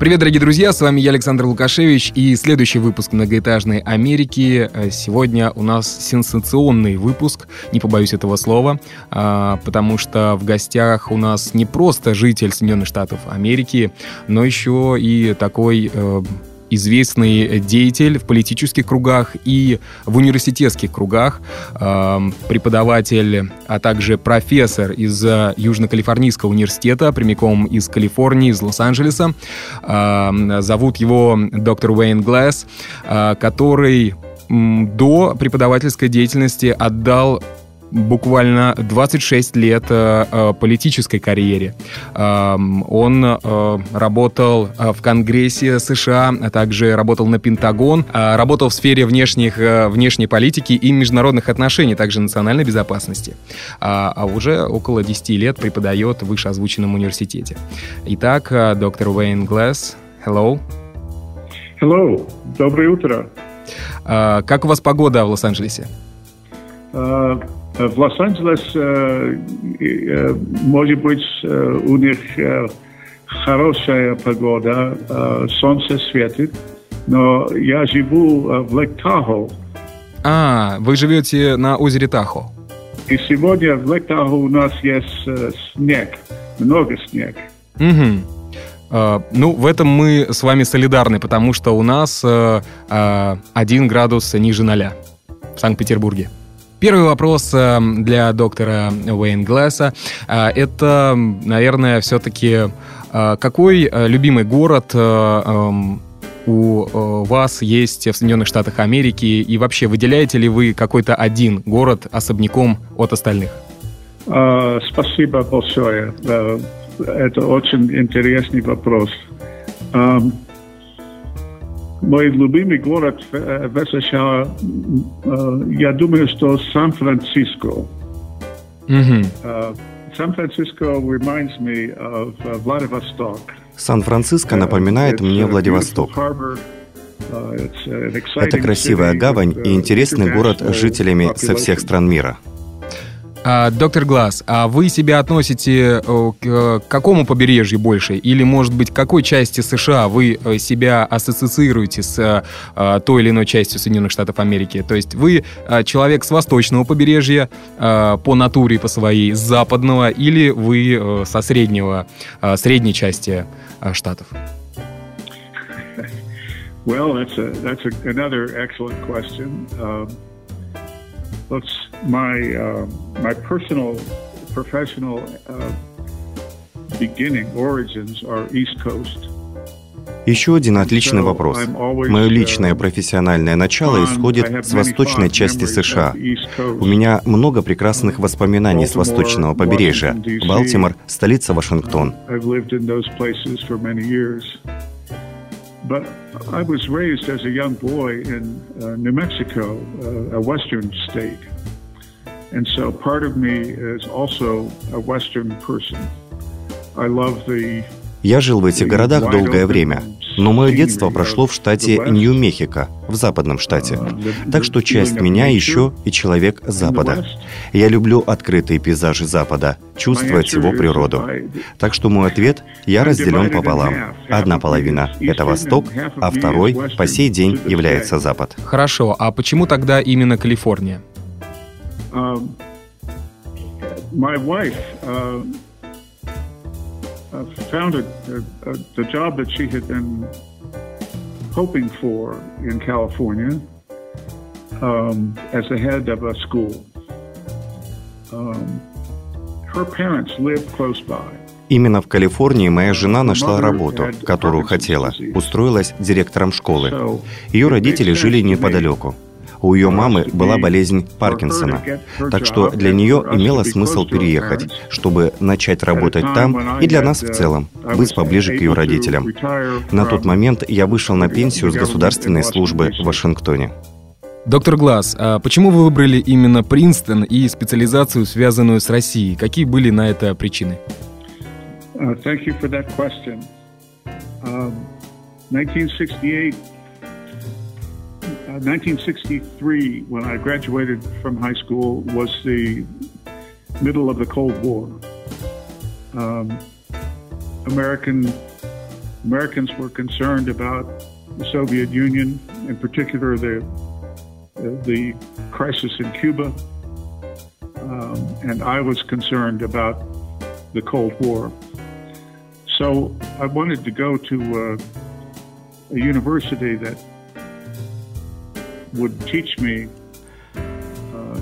Привет, дорогие друзья, с вами я, Александр Лукашевич, и следующий выпуск «Многоэтажной Америки». Сегодня у нас сенсационный выпуск, не побоюсь этого слова, а, потому что в гостях у нас не просто житель Соединенных Штатов Америки, но еще и такой э, известный деятель в политических кругах и в университетских кругах, преподаватель, а также профессор из Южно-Калифорнийского университета, прямиком из Калифорнии, из Лос-Анджелеса. Зовут его доктор Уэйн Глэс, а, который до преподавательской деятельности отдал буквально 26 лет э, э, политической карьере. Э, он э, работал в Конгрессе США, а также работал на Пентагон, работал в сфере внешних, внешней политики и международных отношений, также национальной безопасности. А, а уже около 10 лет преподает в вышеозвученном университете. Итак, доктор Уэйн Глэс, hello. Hello, доброе утро. Как у вас погода в Лос-Анджелесе? Uh, в Лос-Анджелес, uh, uh, может быть, у них хорошая погода, солнце светит, но я живу в Лек-Тахо. А, вы живете на озере Тахо. И сегодня в Лек-Тахо у нас есть снег, много снег. Угу. Ну, в этом мы с вами солидарны, потому что у нас один градус ниже ноля в Санкт-Петербурге. Первый вопрос э, для доктора Уэйн Глэса. Э, это, наверное, все-таки э, какой любимый город эм, у вас есть в Соединенных Штатах Америки? И вообще, выделяете ли вы какой-то один город особняком от остальных? Спасибо большое. Это очень интересный вопрос. Мой любимый город в США, я думаю, что Сан-Франциско. Сан-Франциско reminds me of Vladivostok. Сан-Франциско напоминает мне Владивосток. Это красивая гавань и интересный город с жителями со всех стран мира. А, доктор Глаз, а вы себя относите э, к какому побережью больше? Или, может быть, к какой части США вы э, себя ассоциируете с э, той или иной частью Соединенных Штатов Америки? То есть вы человек с восточного побережья по натуре, по своей, с западного, или вы со среднего, средней части штатов? Well, that's a, that's a, another excellent question. Uh, let's my uh, my personal professional uh, beginning origins are East Coast. Еще один отличный вопрос. Мое личное профессиональное начало исходит с восточной части США. У меня много прекрасных воспоминаний с восточного побережья. Балтимор — столица Вашингтон. But I was raised as a young boy in uh, New Mexico, uh, a western state. And so part of me is also a western person. I love the Я жил в этих городах долгое время, Но мое детство прошло в штате Нью-Мехико, в западном штате. Так что часть меня еще и человек Запада. Я люблю открытые пейзажи Запада, чувствовать его природу. Так что мой ответ – я разделен пополам. Одна половина – это Восток, а второй по сей день является Запад. Хорошо, а почему тогда именно Калифорния? My wife, uh, uh, found a, a, a, the job that she had been hoping for in California um, as the head of a school. Um, her parents lived close by. Именно в Калифорнии моя жена нашла работу, которую хотела. Устроилась директором школы. Ее родители жили неподалеку. У ее мамы была болезнь Паркинсона, так что для нее имело смысл переехать, чтобы начать работать там и для нас в целом, быть поближе к ее родителям. На тот момент я вышел на пенсию с государственной службы в Вашингтоне. Доктор Глаз, а почему вы выбрали именно Принстон и специализацию, связанную с Россией? Какие были на это причины? Uh, thank you for that question. Um, 1968, uh, 1963, when I graduated from high school, was the middle of the Cold War. Um, American Americans were concerned about the Soviet Union, in particular the the crisis in Cuba, um, and I was concerned about the Cold War. So I wanted to go to uh, a university that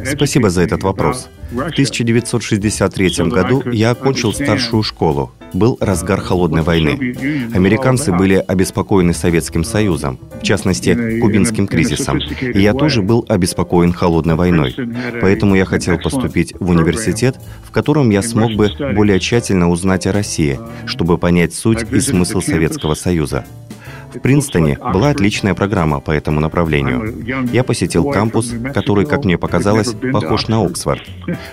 Спасибо за этот вопрос. В 1963 году я окончил старшую школу. Был разгар холодной войны. Американцы были обеспокоены Советским Союзом, в частности, кубинским кризисом. И я тоже был обеспокоен холодной войной. Поэтому я хотел поступить в университет, в котором я смог бы более тщательно узнать о России, чтобы понять суть и смысл Советского Союза. В Принстоне была отличная программа по этому направлению. Я посетил кампус, который, как мне показалось, похож на Оксфорд.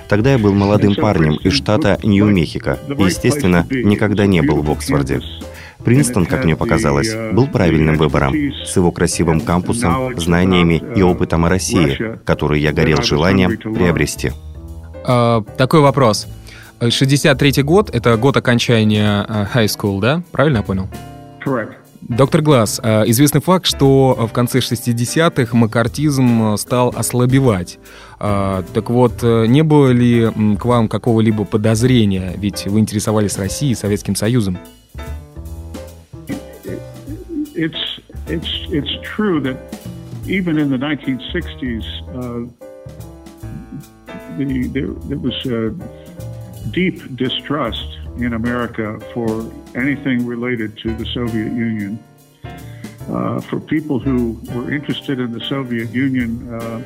Тогда я был молодым парнем из штата Нью-Мехико и, естественно, никогда не был в Оксфорде. Принстон, как мне показалось, был правильным выбором, с его красивым кампусом, знаниями и опытом о России, который я горел желанием приобрести. А, такой вопрос. 63-й год — это год окончания а, high school, да? Правильно я понял? Correct. Доктор Глаз, а, известный факт, что в конце 60-х макартизм стал ослабевать. Так вот, не было ли к вам какого-либо подозрения? Ведь вы интересовались Россией и Советским Союзом. It's, it's, it's true that even in the 1960s, the, there, there was a deep distrust in America for anything related to the Soviet Union. Uh, for people who were interested in the Soviet Union, uh,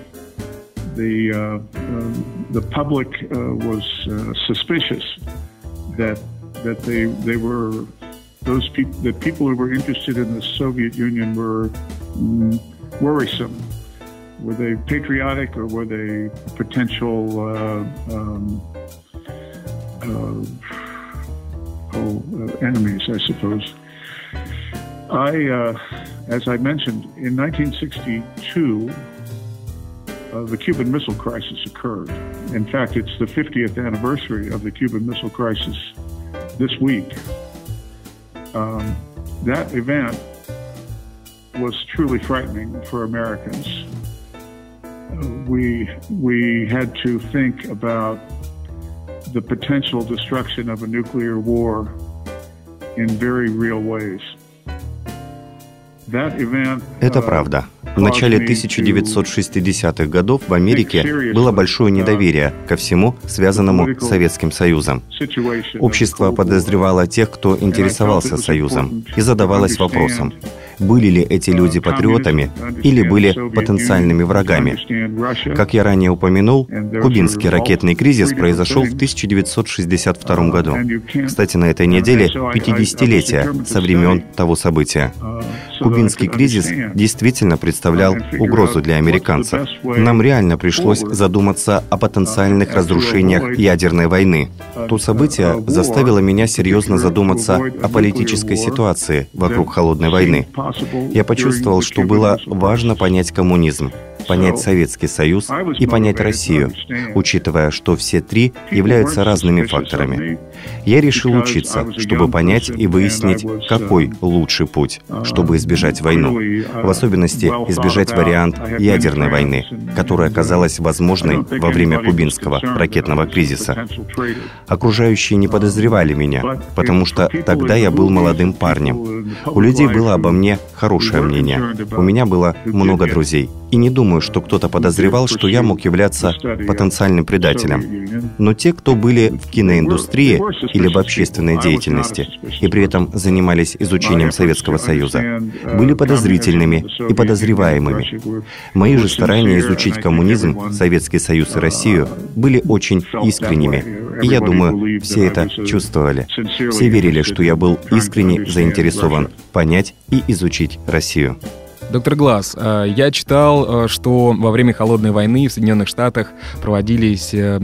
the uh, um, the public uh, was uh, suspicious that that they they were those people the people who were interested in the Soviet Union were mm, worrisome. Were they patriotic or were they potential uh, um, enemies, I suppose? I, uh, as I mentioned, in 1962, uh, the Cuban Missile Crisis occurred. In fact, it's the 50th anniversary of the Cuban Missile Crisis this week. Um, that event was truly frightening for Americans. Uh, we we had to think about the potential destruction of a nuclear war Это правда. В начале 1960-х годов в Америке было большое недоверие ко всему, связанному с Советским Союзом. Общество подозревало тех, кто интересовался Союзом, и задавалось вопросом, были ли эти люди патриотами или были потенциальными врагами. Как я ранее упомянул, кубинский ракетный кризис произошел в 1962 году. Кстати, на этой неделе 50-летие со времен того события. Кубинский кризис действительно представлял угрозу для американцев. Нам реально пришлось задуматься о потенциальных разрушениях ядерной войны. То событие заставило меня серьезно задуматься о политической ситуации вокруг холодной войны. Я почувствовал, что было важно понять коммунизм, понять Советский Союз и понять Россию, учитывая, что все три являются разными факторами. Я решил учиться, чтобы понять и выяснить, какой лучший путь, чтобы избежать войну. В особенности избежать вариант ядерной войны, которая оказалась возможной во время кубинского ракетного кризиса. Окружающие не подозревали меня, потому что тогда я был молодым парнем. У людей было обо мне хорошее мнение. У меня было много друзей. И не думаю, что кто-то подозревал, что я мог являться потенциальным предателем. Но те, кто были в киноиндустрии или в общественной деятельности, и при этом занимались изучением Советского Союза, были подозрительными и подозреваемыми. Мои же старания изучить коммунизм, Советский Союз и Россию были очень искренними, и я думаю, все это чувствовали. Все верили, что я был искренне заинтересован понять и изучить Россию. Доктор Глаз, э, я читал, э, что во время Холодной войны в Соединенных Штатах проводились э,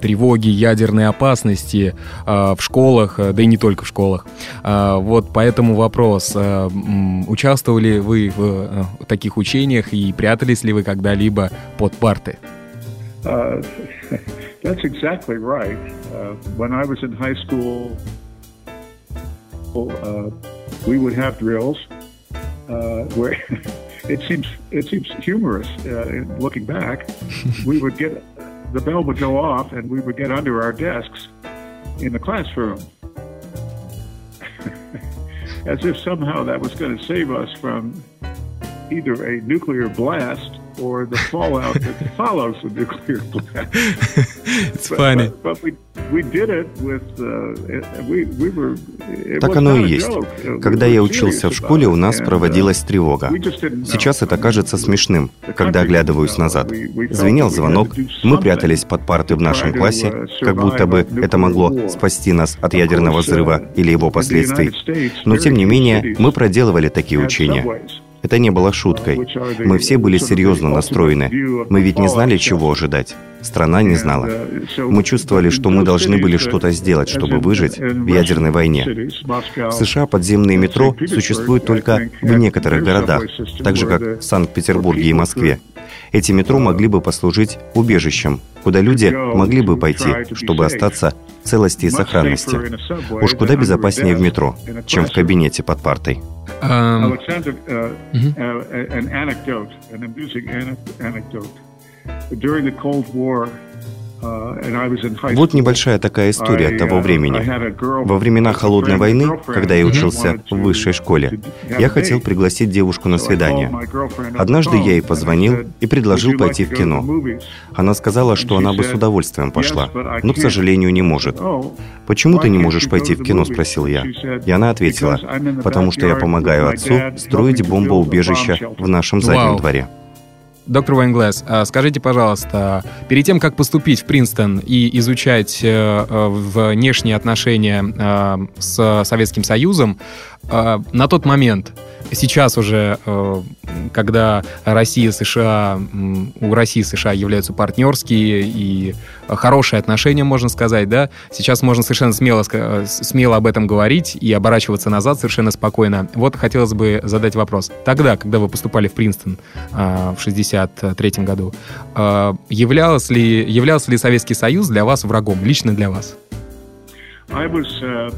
тревоги ядерной опасности в школах, да и не только в школах. Вот поэтому вопрос, участвовали вы в таких учениях и прятались ли вы когда-либо под парты? Uh, uh, where it seems it seems humorous uh, looking back. we would get the bell would go off, and we would get under our desks in the classroom, as if somehow that was going to save us from either a nuclear blast or the fallout that follows the nuclear blast. it's but, funny. But, but we, we did it with, uh, we, we were, так оно и есть. Когда я учился в школе, у нас uh, проводилась тревога. Сейчас это кажется смешным, когда оглядываюсь назад. Звенел звонок, мы прятались под парты в нашем классе, uh, как будто бы это могло спасти нас от ядерного взрыва uh, или его последствий. Но тем не менее, мы проделывали такие учения. Это не было шуткой. Мы все были серьезно настроены. Мы ведь не знали, чего ожидать. Страна не знала. Мы чувствовали, что мы должны были что-то сделать, чтобы выжить в ядерной войне. В США подземные метро существуют только в некоторых городах, так же как в Санкт-Петербурге и Москве. Эти метро могли бы послужить убежищем, куда люди могли бы пойти, чтобы остаться в целости и сохранности. Уж куда безопаснее в метро, чем в кабинете под партой. Um, Вот небольшая такая история того времени. Во времена Холодной войны, когда я учился в высшей школе, я хотел пригласить девушку на свидание. Однажды я ей позвонил и предложил пойти в кино. Она сказала, что она бы с удовольствием пошла, но, к сожалению, не может. «Почему ты не можешь пойти в кино?» – спросил я. И она ответила, «Потому что я помогаю отцу строить бомбоубежище в нашем заднем дворе». Доктор Вайнглэс, а скажите, пожалуйста, перед тем, как поступить в Принстон и изучать э, э, внешние отношения э, с Советским Союзом, на тот момент сейчас уже, э, когда Россия США, у России и США являются партнерские и хорошие отношения, можно сказать, да, сейчас можно совершенно смело, смело об этом говорить и оборачиваться назад совершенно спокойно. Вот хотелось бы задать вопрос. Тогда, когда вы поступали в Принстон э, в 63 году, э, являлся ли, являлся ли Советский Союз для вас врагом, лично для вас? I was, uh...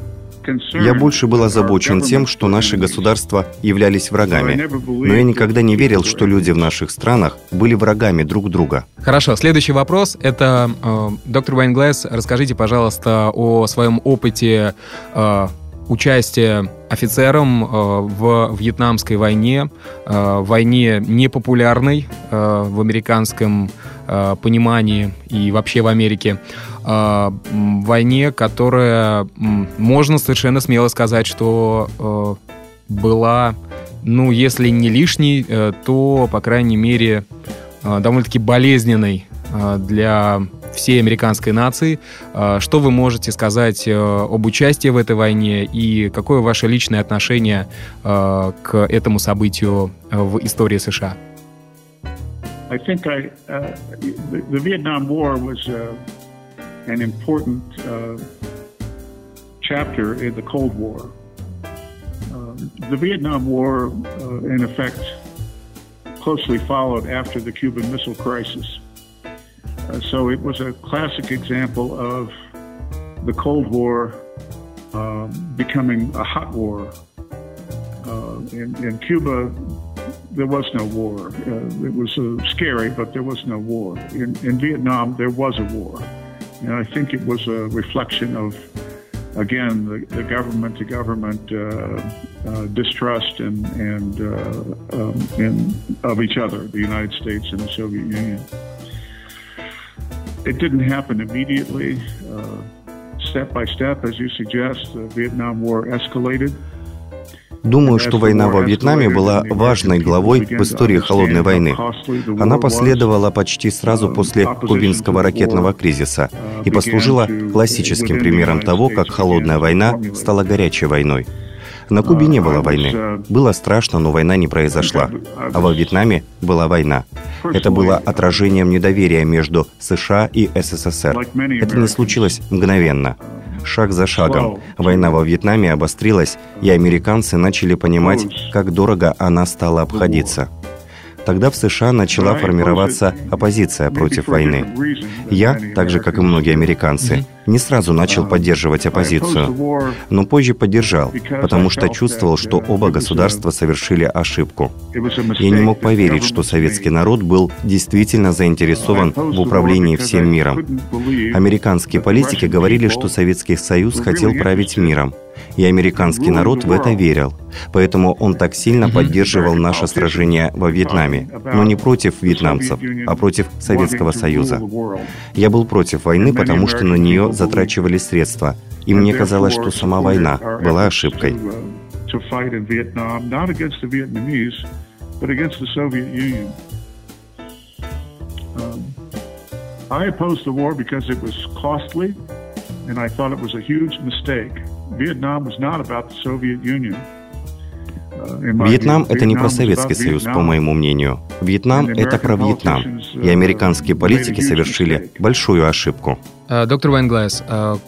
Я больше был озабочен тем, что наши государства являлись врагами. Но я никогда не верил, что люди в наших странах были врагами друг друга. Хорошо, следующий вопрос. Это, э, доктор Вайнглэс, расскажите, пожалуйста, о своем опыте э, участия офицером э, в Вьетнамской войне, э, войне непопулярной э, в американском э, понимании и вообще в Америке. Э, войне, которая, можно совершенно смело сказать, что э, была, ну, если не лишней, э, то, по крайней мере, довольно-таки болезненной для всей американской нации. Что вы можете сказать об участии в этой войне и какое ваше личное отношение к этому событию в истории США? I think I, uh, the, Vietnam War was uh, an important uh, chapter in the Cold War. Uh, the Vietnam War, uh, in effect, closely followed after the Cuban Missile Crisis. Uh, so it was a classic example of the Cold War um, becoming a hot war. Uh, in, in, Cuba, there was no war. Uh, it was scary, but there was no war. In, in Vietnam, there was a war. And I think it was a reflection of, again, the, government to government uh, uh, distrust and, and, uh, um, and of each other, the United States and the Soviet Union. It didn't happen immediately. Uh, step by step, as you suggest, the Vietnam War escalated. Думаю, что война во Вьетнаме была важной главой в истории Холодной войны. Она последовала почти сразу после кубинского ракетного кризиса и послужила классическим примером того, как Холодная война стала горячей войной. На Кубе не было войны. Было страшно, но война не произошла. А во Вьетнаме была война. Это было отражением недоверия между США и СССР. Это не случилось мгновенно. Шаг за шагом. Война во Вьетнаме обострилась, и американцы начали понимать, как дорого она стала обходиться. Тогда в США начала формироваться оппозиция против войны. Я, так же как и многие американцы, не сразу начал поддерживать оппозицию, но позже поддержал, потому что чувствовал, что оба государства совершили ошибку. Я не мог поверить, что советский народ был действительно заинтересован в управлении всем миром. Американские политики говорили, что Советский Союз хотел править миром, и американский народ в это верил. Поэтому он так сильно поддерживал наше сражение во Вьетнаме, но не против вьетнамцев, а против Советского Союза. Я был против войны, потому что на нее затрачивали средства, и мне казалось, что сама война была ошибкой. I opposed the war because it was costly, and I thought it was a huge mistake. Vietnam was not about the Soviet Union. Вьетнам – это не про Советский Союз, по моему мнению. Вьетнам – это про Вьетнам. И американские политики совершили большую ошибку. Uh, доктор Вайнглайс, uh,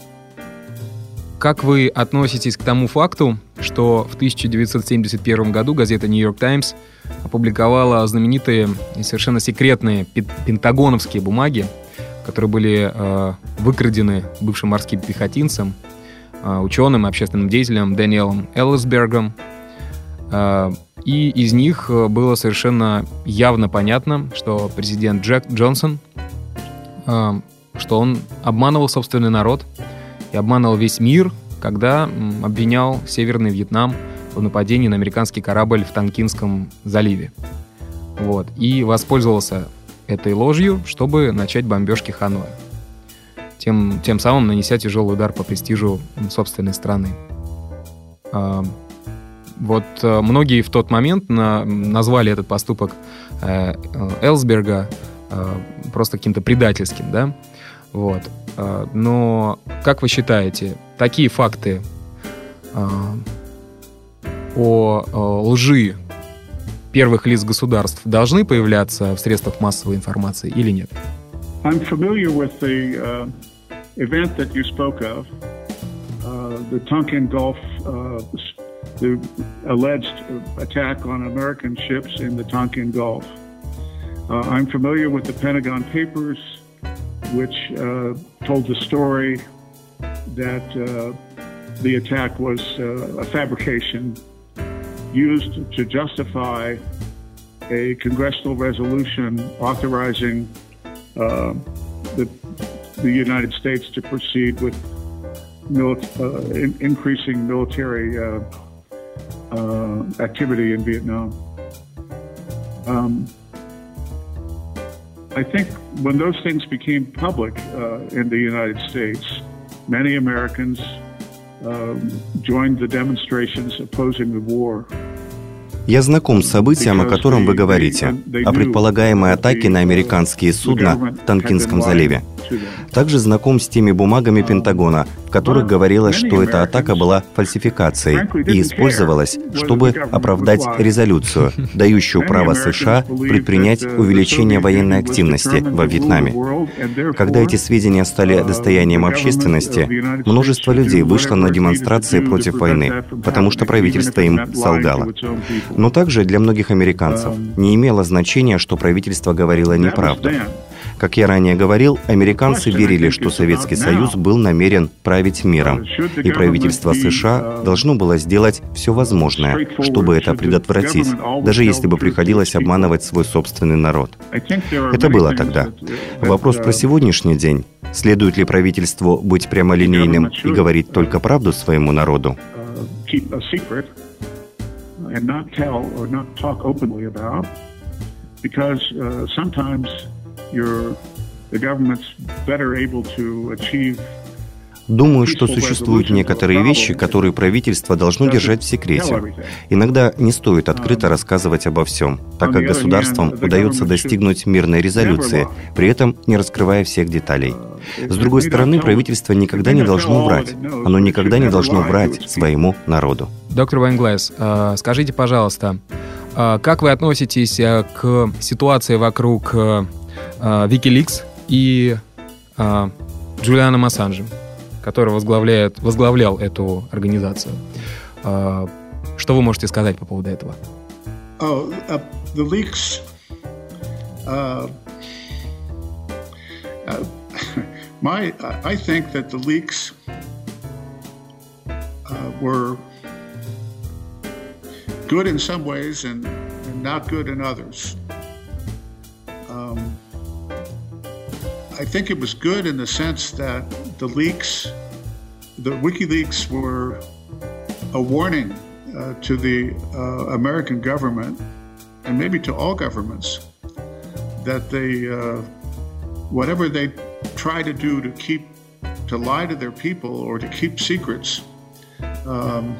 как вы относитесь к тому факту, что в 1971 году газета «Нью Йорк Таймс» опубликовала знаменитые и совершенно секретные пентагоновские бумаги, которые были э, выкрадены бывшим морским пехотинцем, э, ученым и общественным деятелем Дэниелом Эллисбергом, Э, и из них э, было совершенно явно понятно, что президент Джек Джонсон, э, что он обманывал собственный народ и обманывал весь мир, когда обвинял Северный Вьетнам в нападении на американский корабль в Танкинском заливе. Вот. И воспользовался этой ложью, чтобы начать бомбежки Ханоя. Тем, тем самым нанеся тяжелый удар по престижу собственной страны. Вот э, многие в тот момент на, назвали этот поступок э, Элсберга э, просто каким-то предательским, да? Вот. Но как вы считаете, такие факты о лжи первых лиц государств должны появляться в средствах массовой информации или нет? I'm familiar with the uh, event that you spoke of, uh, the Tonkin Gulf uh, the alleged attack on American ships in the Tonkin Gulf. Uh, I'm familiar with the Pentagon Papers, which uh, told the story that uh, the attack was uh, a fabrication used to justify a congressional resolution authorizing the, United States to proceed with uh, in- increasing military uh, activity in Vietnam. Um, I think when those things became public uh, in the United States, many Americans um, joined the demonstrations opposing the war. Я знаком с событием, о котором вы говорите, о предполагаемой атаке на американские судна в Танкинском заливе. Также знаком с теми бумагами Пентагона, в которых говорилось, что эта атака была фальсификацией и использовалась, чтобы оправдать резолюцию, дающую право США предпринять увеличение военной активности во Вьетнаме. Когда эти сведения стали достоянием общественности, множество людей вышло на демонстрации против войны, потому что правительство им солгало. Но также для многих американцев не имело значения, что правительство говорило неправду. Как я ранее говорил, американцы верили, что Советский Союз был намерен править миром, и правительство США должно было сделать все возможное, чтобы это предотвратить, даже если бы приходилось обманывать свой собственный народ. Это было тогда. Вопрос про сегодняшний день. Следует ли правительству быть прямолинейным и говорить только правду своему народу? and not tell or not talk openly about because uh, sometimes the government's better able to achieve Думаю, что существуют некоторые вещи, которые правительство должно держать в секрете. Иногда не стоит открыто рассказывать обо всем, так как государствам удается достигнуть мирной резолюции, при этом не раскрывая всех деталей. С другой стороны, правительство никогда не должно врать. Оно никогда не должно врать своему народу. Доктор Вайнглайс, э, скажите, пожалуйста, э, как вы относитесь к ситуации вокруг Wikileaks и Джулиана Массанжа? Который возглавляет, возглавлял эту организацию. А, что вы можете сказать по поводу этого? Oh, uh, the leaks. Uh, uh, my, I think that the leaks uh, were good in some ways and, and not good in others. Um, I think it was good in the sense that the leaks, the WikiLeaks were a warning uh, to the uh, American government and maybe to all governments that they, uh, whatever they try to do to keep, to lie to their people or to keep secrets, um,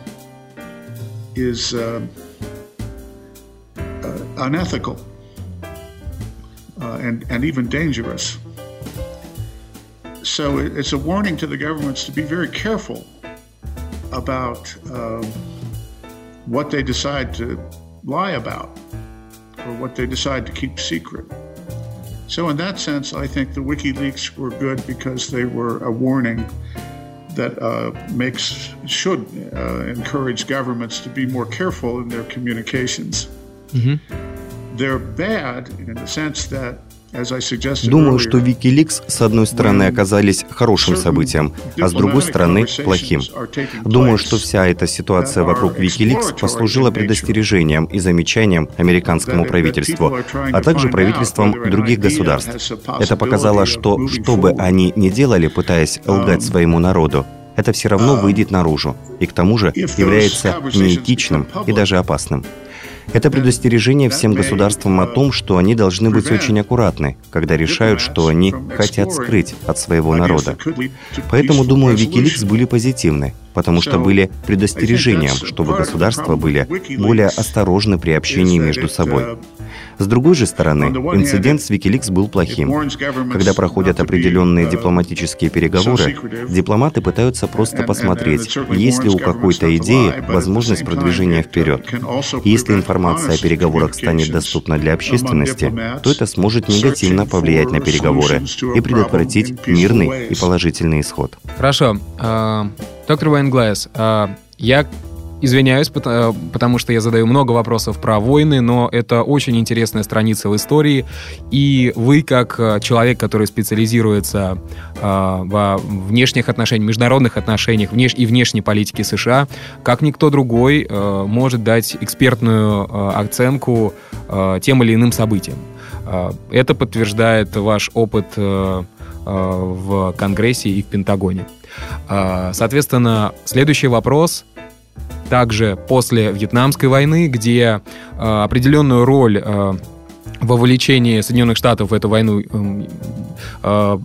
is uh, uh, unethical uh, and, and even dangerous. So it's a warning to the governments to be very careful about um, what they decide to lie about or what they decide to keep secret. So, in that sense, I think the WikiLeaks were good because they were a warning that uh, makes should uh, encourage governments to be more careful in their communications. Mm-hmm. They're bad in the sense that Думаю, что Wikileaks, с одной стороны, оказались хорошим событием, а с другой стороны, плохим. Думаю, что вся эта ситуация вокруг Wikileaks послужила предостережением и замечанием американскому правительству, а также правительствам других государств. Это показало, что что бы они ни делали, пытаясь лгать своему народу, это все равно выйдет наружу, и к тому же является неэтичным и даже опасным. Это предостережение всем государствам о том, что они должны быть очень аккуратны, когда решают, что они хотят скрыть от своего народа. Поэтому, думаю, Wikileaks были позитивны, потому что были предостережением, чтобы государства были более осторожны при общении между собой. С другой же стороны, инцидент с Wikileaks был плохим. Когда проходят определенные дипломатические переговоры, дипломаты пытаются просто посмотреть, есть ли у какой-то идеи возможность продвижения вперед. Если информация о переговорах станет доступна для общественности, то это сможет негативно повлиять на переговоры и предотвратить мирный и положительный исход. Хорошо. А, доктор Вайнглайс, а, я Извиняюсь, э, потому что я задаю много вопросов про войны, но это очень интересная страница в истории. И вы, как э, человек, который специализируется э, во внешних отношениях, международных отношениях и внешней политике США, как никто другой может дать экспертную оценку тем или иным событиям. Это подтверждает ваш опыт в Конгрессе и в Пентагоне. Соответственно, следующий вопрос также после Вьетнамской войны, где э, определенную роль э, вовлечении Соединенных Штатов в эту войну э, э,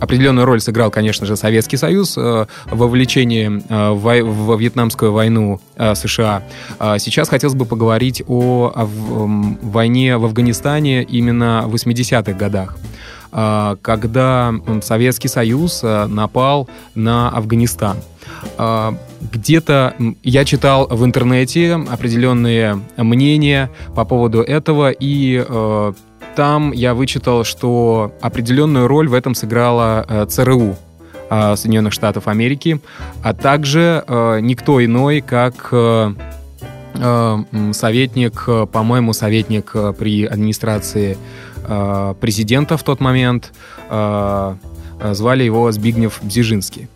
определенную роль сыграл, конечно же, Советский Союз э, в вовлечении э, в, в Вьетнамскую войну э, США. Э, сейчас хотелось бы поговорить о, о в, войне в Афганистане именно в 80-х годах когда Советский Союз э, напал на Афганистан. А, где-то я читал в интернете определенные мнения по поводу этого, и э, там я вычитал, что определенную роль в этом сыграла э, ЦРУ, э, Соединенных Штатов Америки, а также никто иной, как советник, по-моему, советник при администрации президента в тот момент, звали его Збигнев Бзижинский.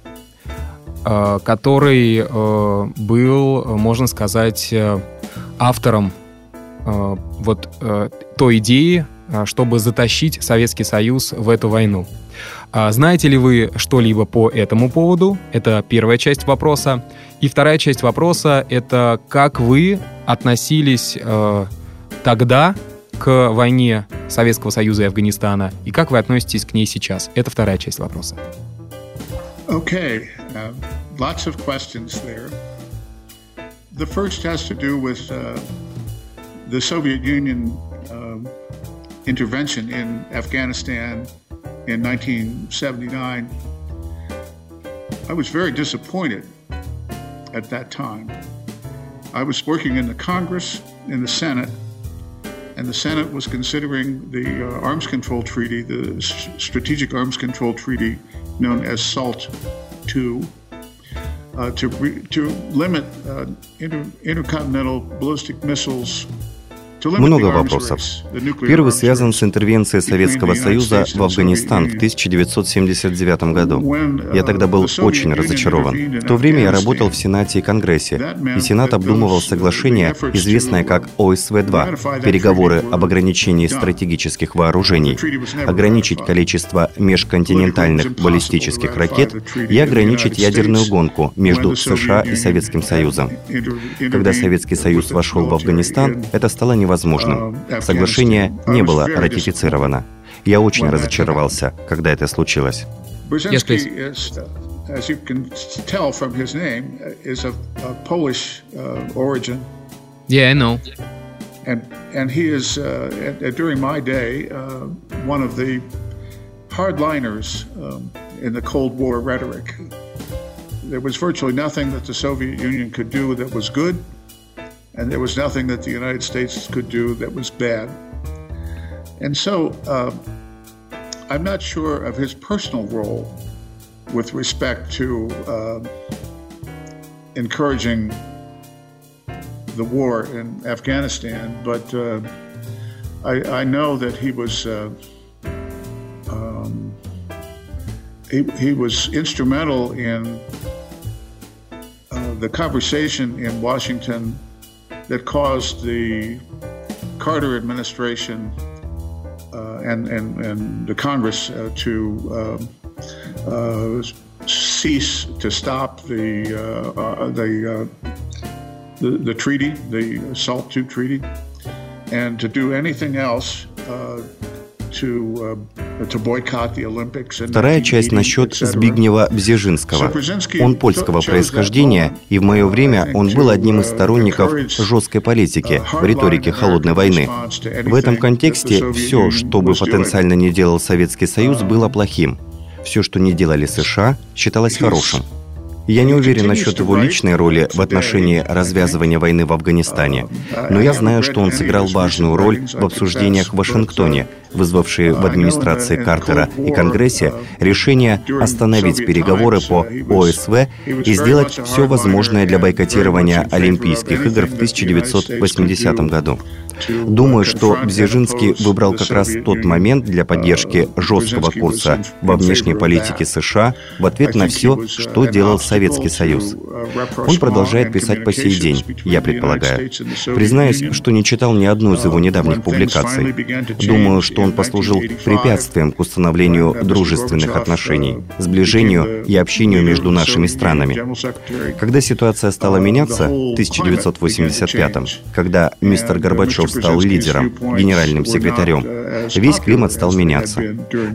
Э, который э, был, можно сказать, э, автором вот той идеи, чтобы затащить Советский Союз в эту войну. А знаете ли вы что-либо по этому поводу? Это первая часть вопроса. И вторая часть вопроса — это как вы относились э, тогда к войне Советского Союза и Афганистана, и как вы относитесь к ней сейчас? Это вторая часть вопроса. Okay, uh, lots of questions there. The first has to do with uh, the Soviet Union um, intervention in Afghanistan in 1979. I was very disappointed at that time. I was working in the Congress, in the Senate, and the Senate was considering the uh, arms control treaty, the Strategic Arms Control Treaty known as SALT II, uh, to, re- to limit uh, inter- intercontinental ballistic missiles Много вопросов. Первый связан с интервенцией Советского Союза в Афганистан в 1979 году. Я тогда был очень разочарован. В то время я работал в Сенате и Конгрессе, и Сенат обдумывал соглашение, известное как ОСВ-2, переговоры об ограничении стратегических вооружений, ограничить количество межконтинентальных баллистических ракет и ограничить ядерную гонку между США и Советским Союзом. Когда Советский Союз вошел в Афганистан, это стало невозможно невозможным. Соглашение не было ратифицировано. Я очень разочаровался, когда это случилось. Yes, as you can tell from his name, is of, of Polish uh, origin. Yeah, I know. And and he is uh, during my day uh, one of the hardliners um, in the Cold War rhetoric. There was virtually nothing that the Soviet Union could do that was good, and there was nothing that the United States could do that was bad. And so uh, I'm not sure of his personal role with respect to uh, encouraging the war in Afghanistan, but uh, I, I, know that he was uh, um, he, he was instrumental in uh, the conversation in Washington that caused the Carter administration uh, and, and, and the Congress uh, to um, uh, cease to stop the uh, uh, the, the, the treaty, the SALT II treaty, and to do anything else Вторая часть насчет Збигнева Бзежинского. Он польского происхождения, и в мое время он был одним из сторонников жесткой политики в риторике холодной войны. В этом контексте все, что бы потенциально не делал Советский Союз, было плохим. Все, что не делали США, считалось хорошим. Я не уверен насчет его личной роли в отношении развязывания войны в Афганистане, но я знаю, что он сыграл важную роль в обсуждениях в Вашингтоне, вызвавшие в администрации Картера и Конгрессе решение остановить переговоры по ОСВ и сделать все возможное для бойкотирования Олимпийских игр в 1980 году. Думаю, что Бзежинский выбрал как раз тот момент для поддержки жесткого курса во внешней политике США в ответ на все, что делал Советский Союз. Он продолжает писать по сей день, я предполагаю. Признаюсь, что не читал ни одну из его недавних публикаций. Думаю, что он послужил препятствием к установлению дружественных отношений, сближению и общению между нашими странами. Когда ситуация стала меняться в 1985 когда мистер Горбачев стал лидером, генеральным секретарем, весь климат стал меняться.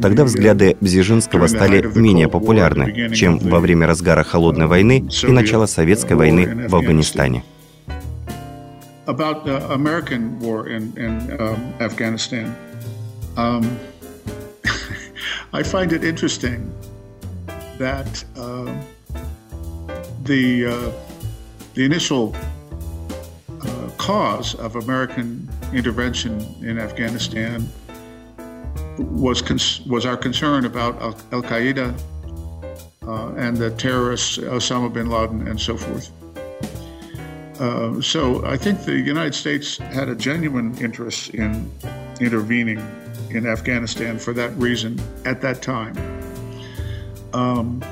Тогда взгляды Бзижинского стали менее популярны, чем во время разгара Холодной войны и начала Советской войны в Афганистане. About the American war in, in um, Afghanistan, um, I find it interesting that uh, the uh, the initial cause of American intervention in Afghanistan was was our concern about Al Qaeda uh, and the terrorists Osama bin Laden and so forth. Uh, so I think the United States had a genuine interest in intervening in Afghanistan for that reason at that time. Um,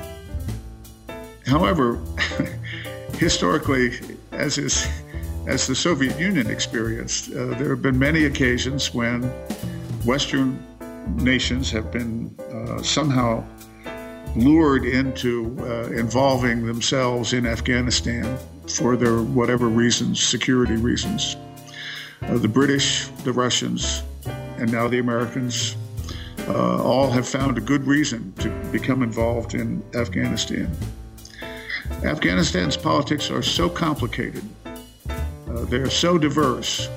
however, historically, as is as the Soviet Union experienced. Uh, there have been many occasions when Western nations have been uh, somehow lured into uh, involving themselves in Afghanistan for their whatever reasons, security reasons. Uh, the British, the Russians, and now the Americans uh, all have found a good reason to become involved in Afghanistan. Afghanistan's politics are so complicated, uh, they are so diverse,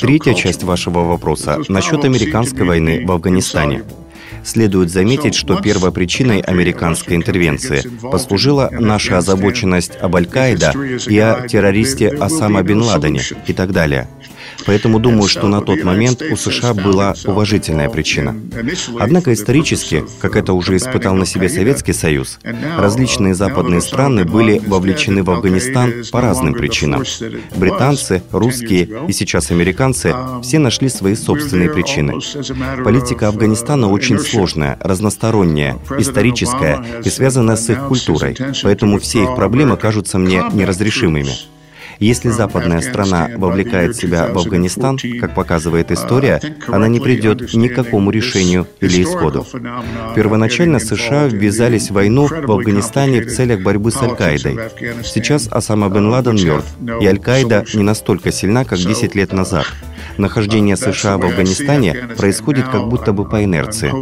Третья часть вашего вопроса насчет американской войны в Афганистане. Следует заметить, что первой причиной американской интервенции послужила наша озабоченность об Аль-Каида и о террористе Осама Бен Ладене и так далее. Поэтому думаю, что на тот момент у США была уважительная причина. Однако исторически, как это уже испытал на себе Советский Союз, различные западные страны были вовлечены в Афганистан по разным причинам. Британцы, русские и сейчас американцы все нашли свои собственные причины. Политика Афганистана очень сложная, разносторонняя, историческая и связана с их культурой, поэтому все их проблемы кажутся мне неразрешимыми. Если западная страна вовлекает себя в Афганистан, как показывает история, она не придет ни к какому решению или исходу. Первоначально США ввязались в войну в Афганистане в целях борьбы с Аль-Каидой. Сейчас Осама бен Ладен мертв, и Аль-Каида не настолько сильна, как 10 лет назад. Нахождение США в Афганистане происходит как будто бы по инерции.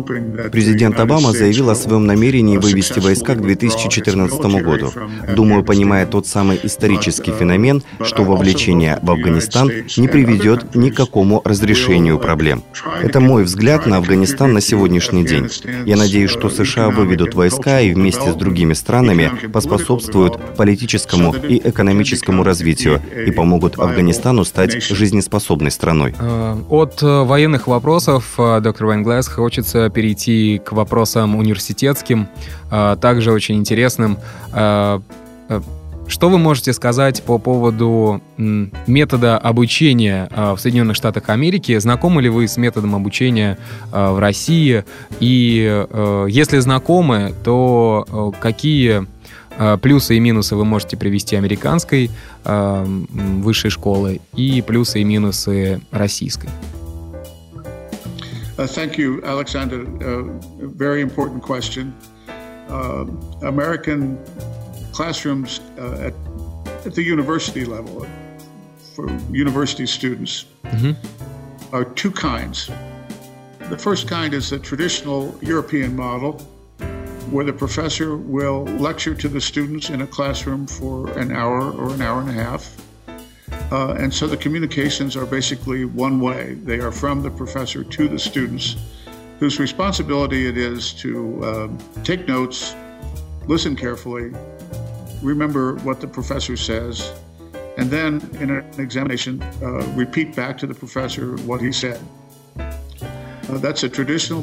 Президент Обама заявил о своем намерении вывести войска к 2014 году. Думаю, понимая тот самый исторический феномен, что вовлечение в Афганистан не приведет ни к какому разрешению проблем. Это мой взгляд на Афганистан на сегодняшний день. Я надеюсь, что США выведут войска и вместе с другими странами поспособствуют политическому и экономическому развитию и помогут Афганистану стать жизнеспособной страной страной? Э, от э, военных вопросов, э, доктор Вайнглэс, хочется перейти к вопросам университетским, также очень интересным. Что вы можете сказать по поводу метода обучения в Соединенных Штатах Америки? Знакомы ли вы с методом обучения в России? И если знакомы, то какие плюсы и минусы вы можете привести американской а, высшей школы и плюсы и минусы российской. Uh, thank you, Alexander. Uh, very important question. Uh, American classrooms uh, at, at the university level for university students mm-hmm. are two kinds. The first kind is the traditional European model, where the professor will lecture to the students in a classroom for an hour or an hour and a half. Uh, and so the communications are basically one way. They are from the professor to the students, whose responsibility it is to um, take notes, listen carefully, remember what the professor says, and then in an examination, uh, repeat back to the professor what he said.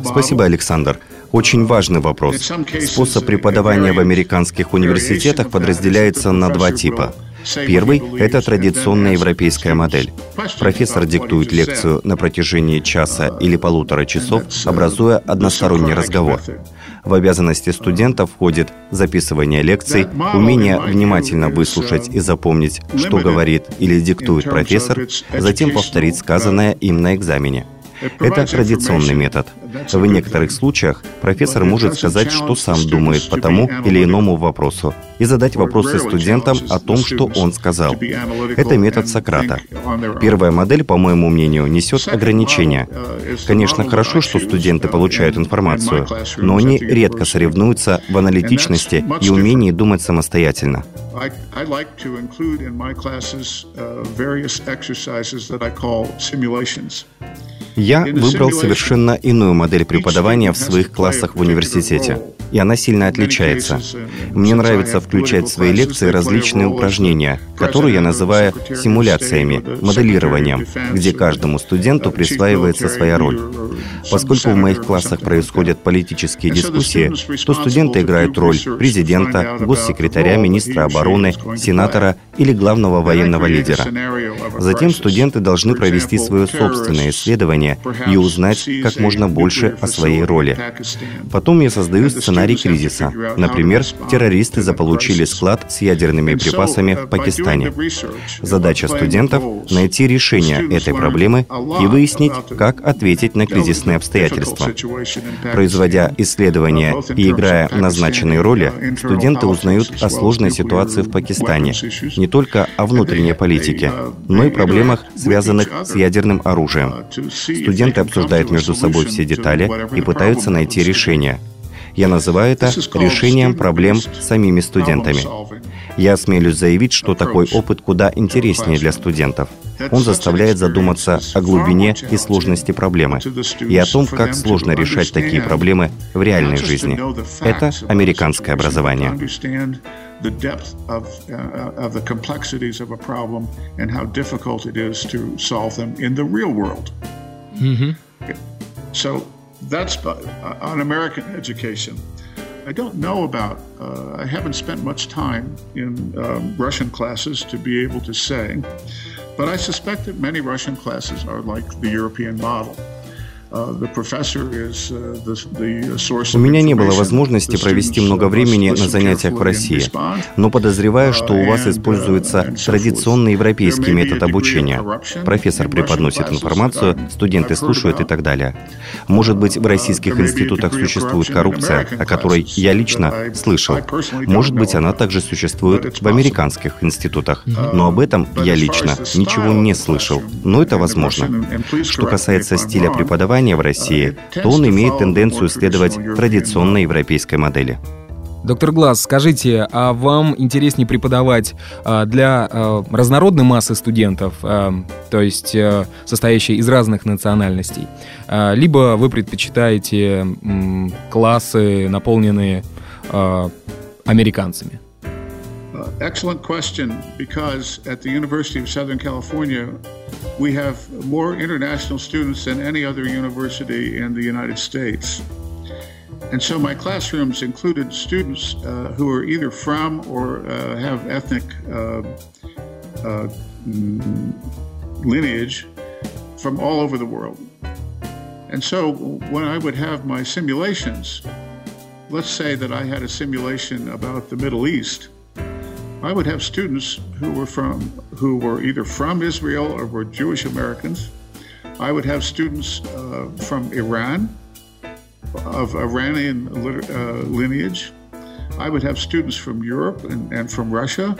Спасибо, Александр. Очень важный вопрос. Способ преподавания в американских университетах подразделяется на два типа. Первый – это традиционная европейская модель. Профессор диктует лекцию на протяжении часа или полутора часов, образуя односторонний разговор. В обязанности студентов входит записывание лекций, умение внимательно выслушать и запомнить, что говорит или диктует профессор, затем повторить сказанное им на экзамене. Это традиционный метод. В некоторых случаях профессор может сказать, что сам думает по тому или иному вопросу, и задать вопросы студентам о том, что он сказал. Это метод Сократа. Первая модель, по моему мнению, несет ограничения. Конечно, хорошо, что студенты получают информацию, но они редко соревнуются в аналитичности и умении думать самостоятельно. I like to include in my classes uh, various exercises that I call simulations. Я выбрал совершенно иную модель преподавания в своих классах в университете, и она сильно отличается. Мне нравится включать в свои лекции различные упражнения, которые я называю симуляциями, моделированием, где каждому студенту присваивается своя роль. Поскольку в моих классах происходят политические дискуссии, то студенты играют роль президента, госсекретаря, министра обороны, сенатора или главного военного лидера. Затем студенты должны провести свое собственное исследование и узнать как можно больше о своей роли. Потом я создаю сценарий кризиса. Например, террористы заполучили склад с ядерными припасами в Пакистане. Задача студентов — найти решение этой проблемы и выяснить, как ответить на кризисные обстоятельства. Производя исследования и играя назначенные роли, студенты узнают о сложной ситуации в Пакистане, не только о внутренней политике, но и проблемах, связанных с ядерным оружием. Студенты обсуждают между собой все детали и пытаются найти решение. Я называю это решением проблем самими студентами. Я осмелюсь заявить, что такой опыт куда интереснее для студентов. Он заставляет задуматься о глубине и сложности проблемы и о том, как сложно решать такие проблемы в реальной жизни. Это американское образование. The depth of, uh, of the complexities of a problem and how difficult it is to solve them in the real world. Mm-hmm. So that's uh, on American education. I don't know about, uh, I haven't spent much time in um, Russian classes to be able to say, but I suspect that many Russian classes are like the European model. Uh, У меня не было возможности провести много времени на занятиях в России, но подозреваю, что у вас uh, используется традиционный европейский метод обучения. Профессор преподносит информацию, студенты слушают и так далее. Может быть, в российских институтах существует коррупция, о которой я лично слышал. Может быть, она также существует в американских институтах. Но об этом я лично ничего не слышал. Но это возможно. Что касается стиля преподавания, образования в России, то он имеет тенденцию следовать традиционной европейской модели. Доктор Глаз, скажите, а вам интереснее преподавать а, для а, разнородной массы студентов, а, то есть состоящей из разных национальностей, либо вы предпочитаете классы, наполненные американцами? Uh, excellent question because at the University of Southern California, we have more international students than any other university in the United States. And so my classrooms included students uh, who are either from or uh, have ethnic uh, uh lineage from all over the world. And so when I would have my simulations, let's say that I had a simulation about the Middle East I would have students who were from who were either from Israel or were Jewish Americans. I would have students uh, from Iran, of Iranian uh, lineage. I would have students from Europe and, and from Russia.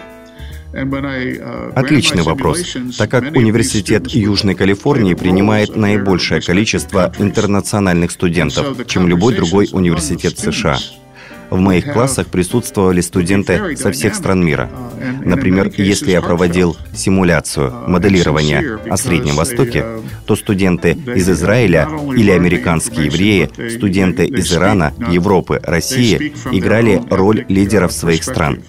Uh, Отличный вопрос, так как Университет Южной Калифорнии принимает наибольшее количество интернациональных студентов, чем любой другой университет США. В моих классах присутствовали студенты со всех стран мира. Например, если я проводил симуляцию моделирования о Среднем Востоке, то студенты из Израиля или американские евреи, студенты из Ирана, Европы, России играли роль лидеров своих стран.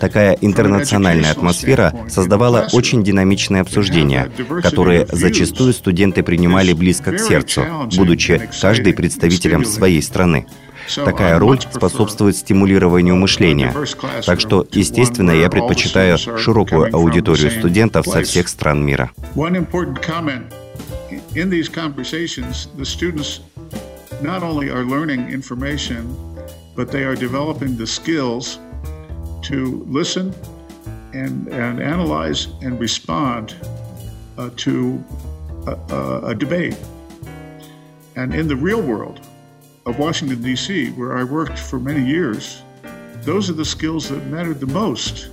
Такая интернациональная атмосфера создавала очень динамичные обсуждения, которые зачастую студенты принимали близко к сердцу, будучи каждый представителем своей страны. Такая роль способствует стимулированию мышления. Так что, естественно, я предпочитаю широкую аудиторию студентов со всех стран мира. not only are learning information, but they are developing the skills to listen and, and analyze and respond uh, to a, a debate. And in the real world, of Washington, D.C., where I worked for many years, those are the skills that mattered the most.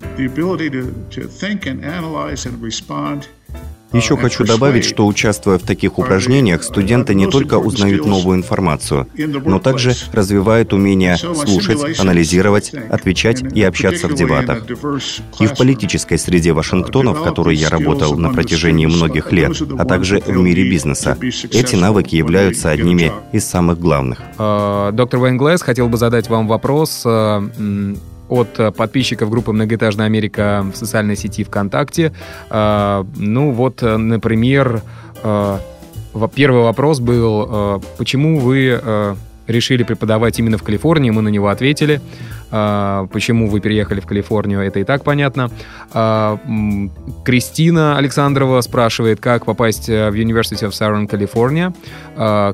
The ability to, to think and analyze and respond Еще хочу добавить, что участвуя в таких упражнениях, студенты не только узнают новую информацию, но также развивают умение слушать, анализировать, отвечать и общаться в дебатах. И в политической среде Вашингтона, в которой я работал на протяжении многих лет, а также в мире бизнеса, эти навыки являются одними из самых главных. А, доктор Вайнглэс, хотел бы задать вам вопрос а, от э, подписчиков группы «Многоэтажная Америка» в социальной сети ВКонтакте. А, ну вот, э, например, э, первый вопрос был, почему вы решили преподавать именно в Калифорнии, мы на него ответили. Почему вы переехали в Калифорнию, это и так понятно. Кристина Александрова спрашивает, как попасть в University of Southern California.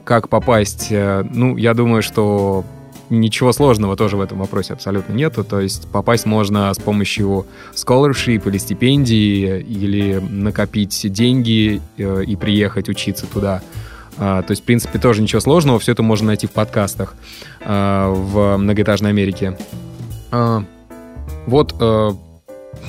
Как попасть, ну, я думаю, что ничего сложного тоже в этом вопросе абсолютно нету. То есть попасть можно с помощью scholarship или стипендии, или накопить деньги э, и приехать учиться туда. А, то есть, в принципе, тоже ничего сложного. Все это можно найти в подкастах а, в многоэтажной Америке. А, вот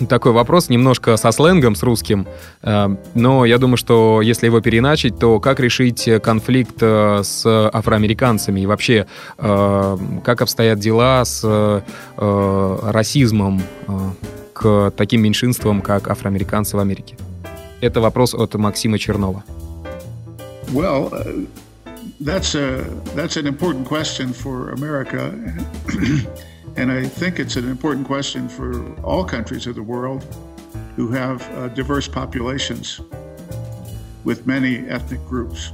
такой вопрос, немножко со сленгом, с русским, э, но я думаю, что если его переначить, то как решить конфликт э, с афроамериканцами и вообще э, как обстоят дела с расизмом к таким меньшинствам, как афроамериканцы в Америке? Это вопрос от Максима Чернова. Well, that's a that's an important question for America. And I think it's an important question for all countries of the world who have uh, diverse populations with many ethnic groups.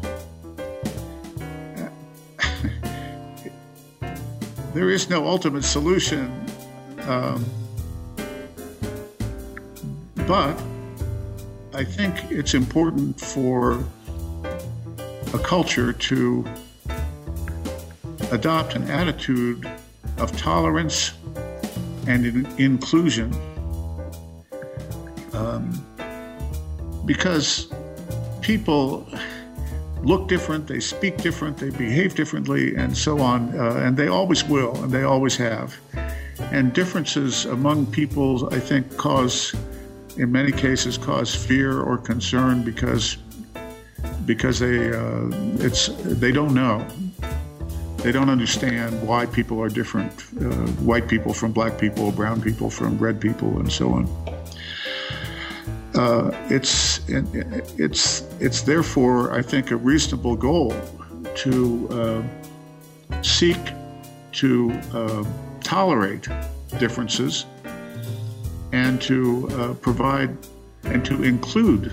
there is no ultimate solution, um, but I think it's important for a culture to adopt an attitude of tolerance and in inclusion. Um, because people look different, they speak different, they behave differently, and so on, uh, and they always will, and they always have. And differences among people, I think, cause, in many cases, cause fear or concern because because they uh, it's they don't know they don't understand why people are different uh, white people from black people, brown people from red people, and so on. Uh, it's, it's, it's therefore, I think, a reasonable goal to uh, seek to uh, tolerate differences and to uh, provide and to include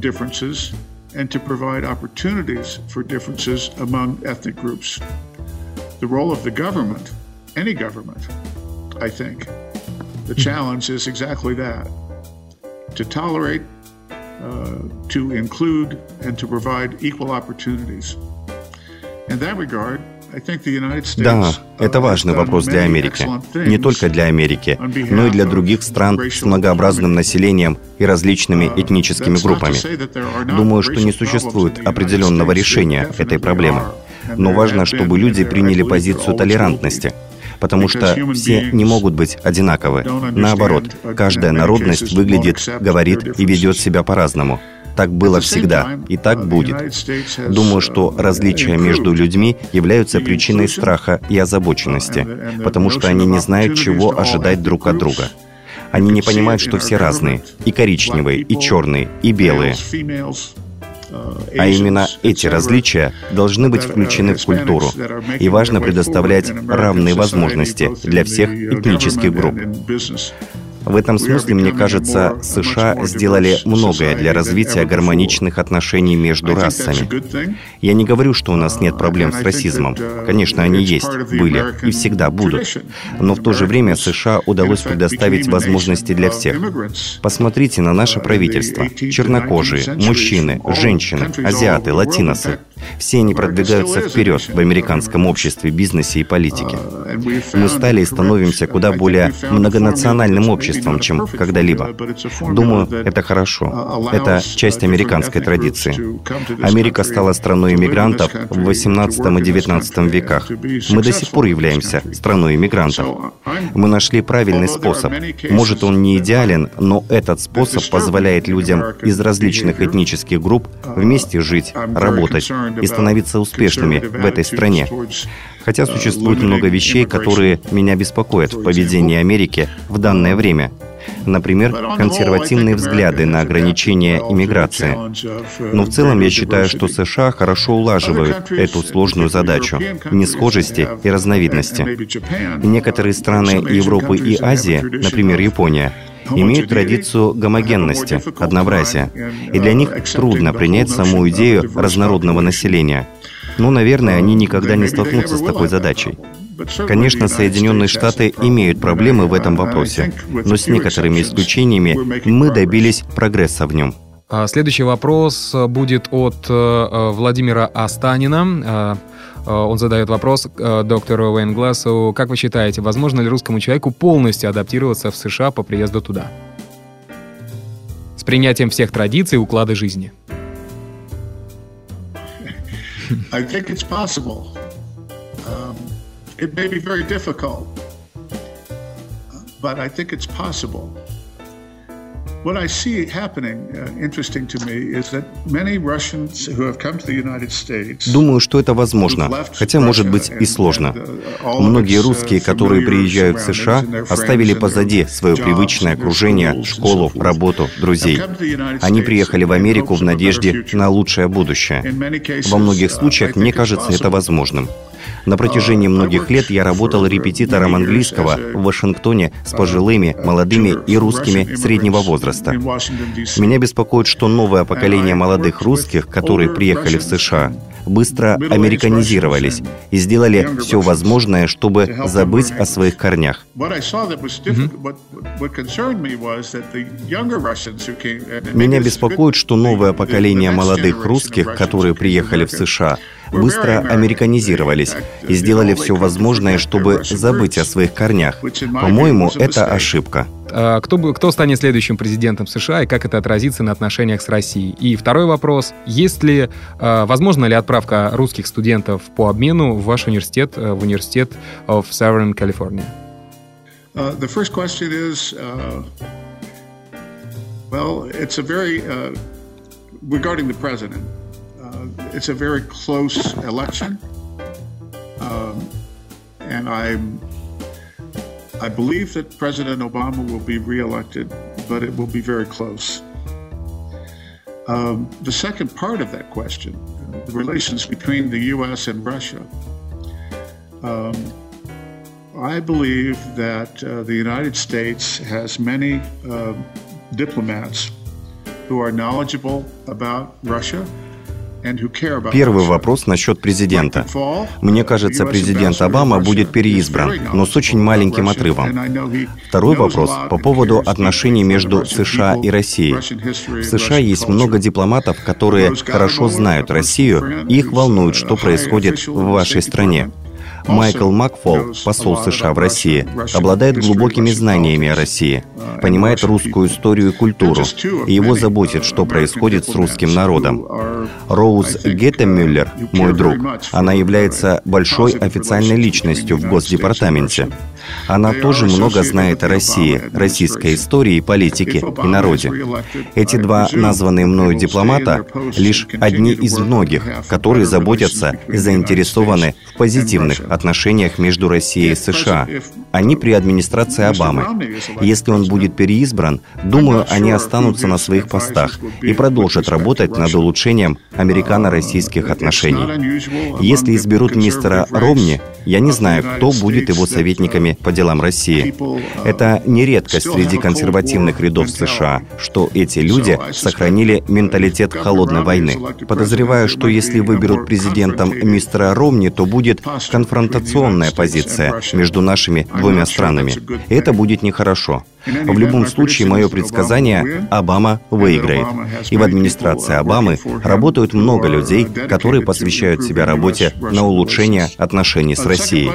differences and to provide opportunities for differences among ethnic groups the role of the government, any government, I think, the challenge is exactly that to tolerate, uh, to include, and to provide equal opportunities. In that regard, Да, это важный вопрос для Америки. Не только для Америки, но и для других стран с многообразным населением и различными этническими группами. Думаю, что не существует определенного решения этой проблемы. Но важно, чтобы люди приняли позицию толерантности, потому что все не могут быть одинаковы. Наоборот, каждая народность выглядит, говорит и ведет себя по-разному. Так было всегда, и так будет. Думаю, что различия между людьми являются причиной страха и озабоченности, потому что они не знают, чего ожидать друг от друга. Они не понимают, что все разные, и коричневые, и черные, и белые. А именно эти различия должны быть включены в культуру, и важно предоставлять равные возможности для всех этнических групп. В этом смысле, мне кажется, США сделали многое для развития гармоничных отношений между расами. Я не говорю, что у нас нет проблем с расизмом. Конечно, они есть, были и всегда будут. Но в то же время США удалось предоставить возможности для всех. Посмотрите на наше правительство. Чернокожие, мужчины, женщины, азиаты, латиносы. Все они продвигаются вперед в американском обществе, бизнесе и политике. Мы стали и становимся куда более многонациональным обществом, чем когда-либо. Думаю, это хорошо. Это часть американской традиции. Америка стала страной иммигрантов в 18 и 19 веках. Мы до сих пор являемся страной иммигрантов. Мы нашли правильный способ. Может, он не идеален, но этот способ позволяет людям из различных этнических групп вместе жить, работать и становиться успешными в этой стране. Хотя существует много вещей, которые меня беспокоят в поведении Америки в данное время. Например, консервативные взгляды на ограничение иммиграции. Но в целом я считаю, что США хорошо улаживают эту сложную задачу несхожести и разновидности. Некоторые страны Европы и Азии, например, Япония, имеют традицию гомогенности, однообразия, и для них трудно принять саму идею разнородного населения. Но, наверное, они никогда не столкнутся с такой задачей. Конечно, Соединенные Штаты имеют проблемы в этом вопросе, но с некоторыми исключениями мы добились прогресса в нем. А следующий вопрос будет от э, Владимира Астанина. Э, он задает вопрос э, доктору Уэйн Глассу. Как вы считаете, возможно ли русскому человеку полностью адаптироваться в США по приезду туда? С принятием всех традиций и уклада жизни. I think it's possible. Um, it may be very difficult, but I think it's possible. What I see happening, uh, interesting to me, is that many Russians who have come to the United States Думаю, что это возможно, хотя может быть и сложно. Многие русские, которые приезжают в США, оставили позади свое привычное окружение, школу, работу, друзей. Они приехали в Америку в надежде на лучшее будущее. Во многих случаях, мне кажется, это возможным. На протяжении многих лет я работал репетитором английского в Вашингтоне с пожилыми, молодыми и русскими среднего возраста. Меня беспокоит, что новое поколение молодых русских, которые приехали в США, быстро американизировались и сделали все возможное, чтобы забыть о своих корнях. Меня беспокоит, что новое поколение молодых русских, которые приехали в США, быстро американизировались и сделали все возможное, чтобы забыть о своих корнях. По-моему, это ошибка. А, кто, кто станет следующим президентом США и как это отразится на отношениях с Россией? И второй вопрос. Есть ли, а, возможно ли отправка русских студентов по обмену в ваш университет, э, в университет в Southern California? Uh, the first question is, uh, well, it's a very, uh, regarding the president, it's a very close election. Um, and I'm, I believe that President Obama will be reelected, but it will be very close. Um, the second part of that question, the relations between the U.S. and Russia, um, I believe that uh, the United States has many uh, diplomats who are knowledgeable about Russia Первый вопрос насчет президента. Мне кажется, президент Обама будет переизбран, но с очень маленьким отрывом. Второй вопрос по поводу отношений между США и Россией. В США есть много дипломатов, которые хорошо знают Россию, и их волнует, что происходит в вашей стране. Майкл Макфол, посол США в России, обладает глубокими знаниями о России, понимает русскую историю и культуру, и его заботит, что происходит с русским народом. Роуз Геттемюллер, мой друг, она является большой официальной личностью в Госдепартаменте. Она тоже много знает о России, российской истории, политике и народе. Эти два названные мною дипломата — лишь одни из многих, которые заботятся и заинтересованы в позитивных отношениях между Россией и США. Они при администрации Обамы. Если он будет переизбран, думаю, они останутся на своих постах и продолжат работать над улучшением американо-российских отношений. Если изберут мистера Ромни, я не знаю, кто будет его советниками по делам России. Это не редкость среди консервативных рядов США, что эти люди сохранили менталитет холодной войны. Подозреваю, что если выберут президентом мистера Ромни, то будет конфронтационная позиция между нашими двумя странами. И это будет нехорошо. В любом случае, мое предсказание – Обама выиграет. И в администрации Обамы работают много людей, которые посвящают себя работе на улучшение отношений с Россией.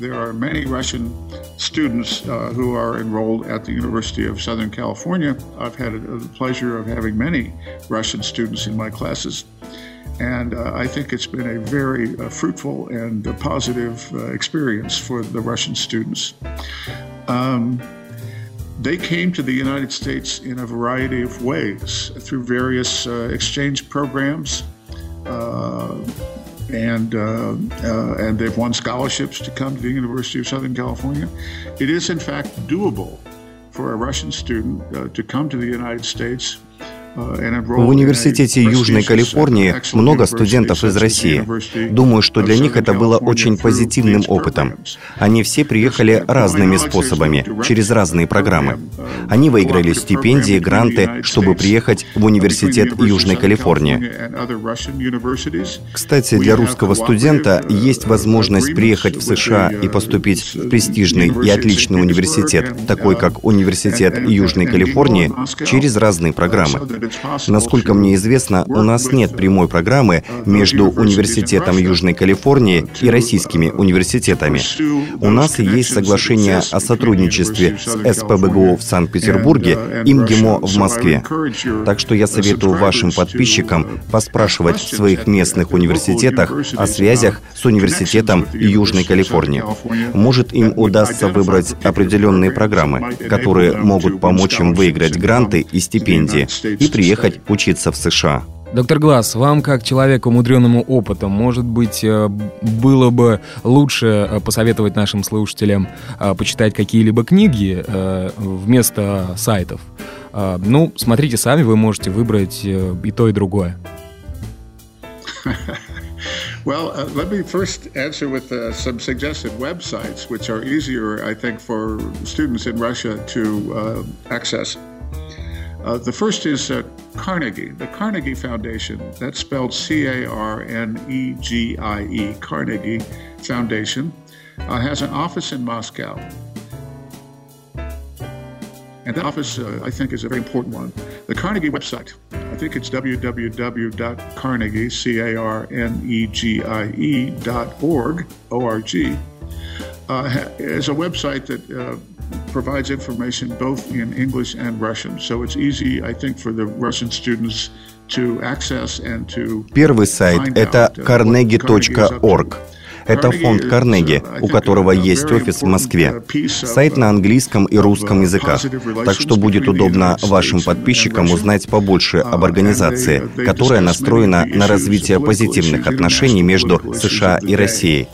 there are many Russian students uh, who are enrolled at the University of Southern California. I've had the pleasure of having many Russian students in my classes. And uh, I think it's been a very uh, fruitful and uh, positive uh, experience for the Russian students. Um, they came to the United States in a variety of ways through various uh, exchange programs. Uh, and and they've won scholarships to come to the University of Southern California. It is, in fact, doable for a Russian student to come to the United States В университете Южной Калифорнии много студентов из России. Думаю, что для них это было очень позитивным опытом. Они все приехали разными способами, через разные программы. Они выиграли стипендии, гранты, чтобы приехать в университет Южной Калифорнии. Кстати, для русского студента есть возможность приехать в США и поступить в престижный и отличный университет, такой как Университет Южной Калифорнии, через разные программы. Насколько мне известно, у нас нет прямой программы между Университетом Южной Калифорнии и российскими университетами. У нас есть соглашение о сотрудничестве с СПБГУ в Санкт-Петербурге и МГИМО в Москве. Так что я советую вашим подписчикам поспрашивать в своих местных университетах о связях с Университетом Южной Калифорнии. Может, им удастся выбрать определенные программы, которые могут помочь им выиграть гранты и стипендии и приехать учиться в США. Доктор Глаз, вам, как человеку, умудренному опытом, может быть, э, было бы лучше э, посоветовать нашим слушателям э, почитать какие-либо книги вместо сайтов? Ну, смотрите сами, вы можете выбрать и то, и другое. Well, uh, let me first answer with uh, some suggested websites, which are easier, I think, for students in Russia to uh, access. Uh, the first is uh, Carnegie, the Carnegie Foundation. That's spelled C A R N E G I E, Carnegie Foundation, uh, has an office in Moscow. And that office, uh, I think, is a very important one. The Carnegie website, I think it's www.carnegie, C-A-R-N-E-G-I-E dot org, O-R-G, uh, is a website that uh, provides information both in English and Russian. So it's easy, I think, for the Russian students to access and to Первый сайт – это carnegie.org. Это фонд Карнеги, у которого есть офис в Москве. Сайт на английском и русском языках, так что будет удобно вашим подписчикам узнать побольше об организации, которая настроена на развитие позитивных отношений между США и Россией.